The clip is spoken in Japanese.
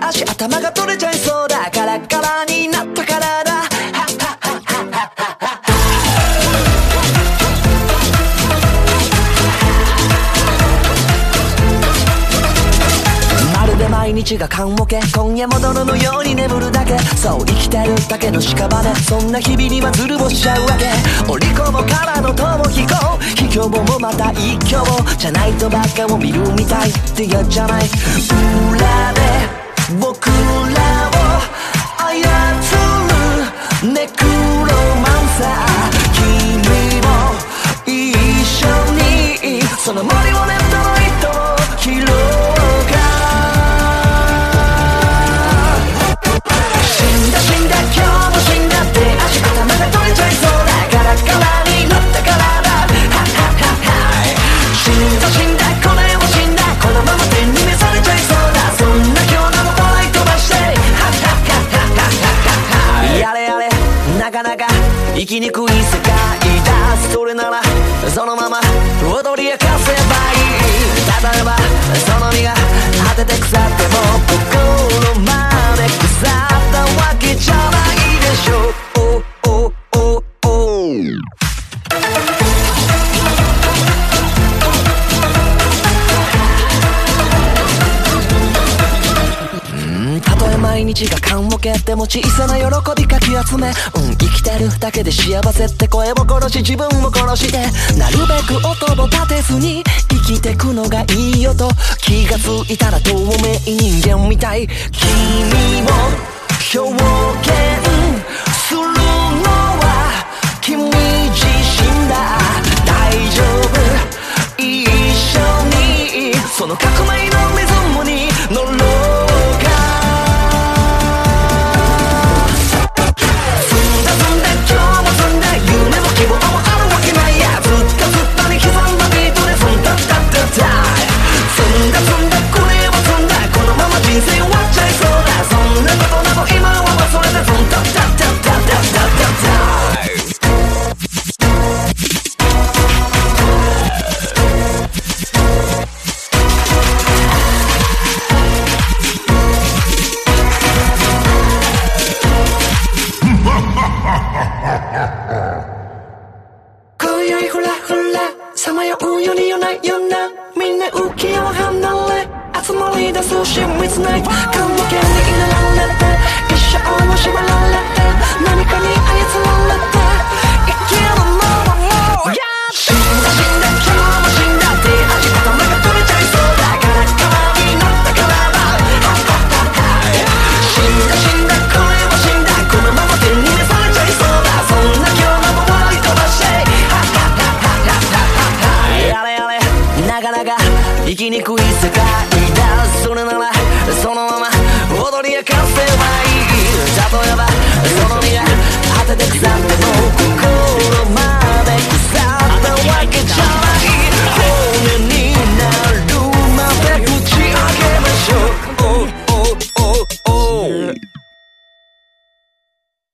足頭が取れちゃいそうだ。カラカラになったからだ。まるで毎日が缶オケ今夜も泥のように眠るだけ。そう生きてるだけの屍。そんな日々にはずるぼしちゃうわけ。折り込むからの逃避行卑怯もまた一挙じゃないとばっかを見るみたいってやじゃない。裏で僕らを操るネクロマンサーなか生きにくい世界だ。それならそのまま踊り明かせばいい。例えばその身が果てて腐っても心まで腐ったわけじゃないでしょう。おおおお。毎日が缶を蹴っても小さな喜びかき集め。うん生きてるだけで幸せって声を殺し自分を殺してなるべく音を立てずに生きてくのがいいよと気がついたら透明人間みたい君も表現するのは君自身だ大丈夫一緒にその革命出す親密な棺桶に入れられて一生を縛られて何かに操られて生きるのも死んだ死んだ今日も死んだって味頭が取れちゃいそうだカラッカラになったからだハッハッハッハイ死んだ死んだこれも死んだこのまま天に召されちゃいそうだそんな今日のも笑い飛ばしてハッハッハッハッハッハッハッやれやれなかなか生きにくい世界。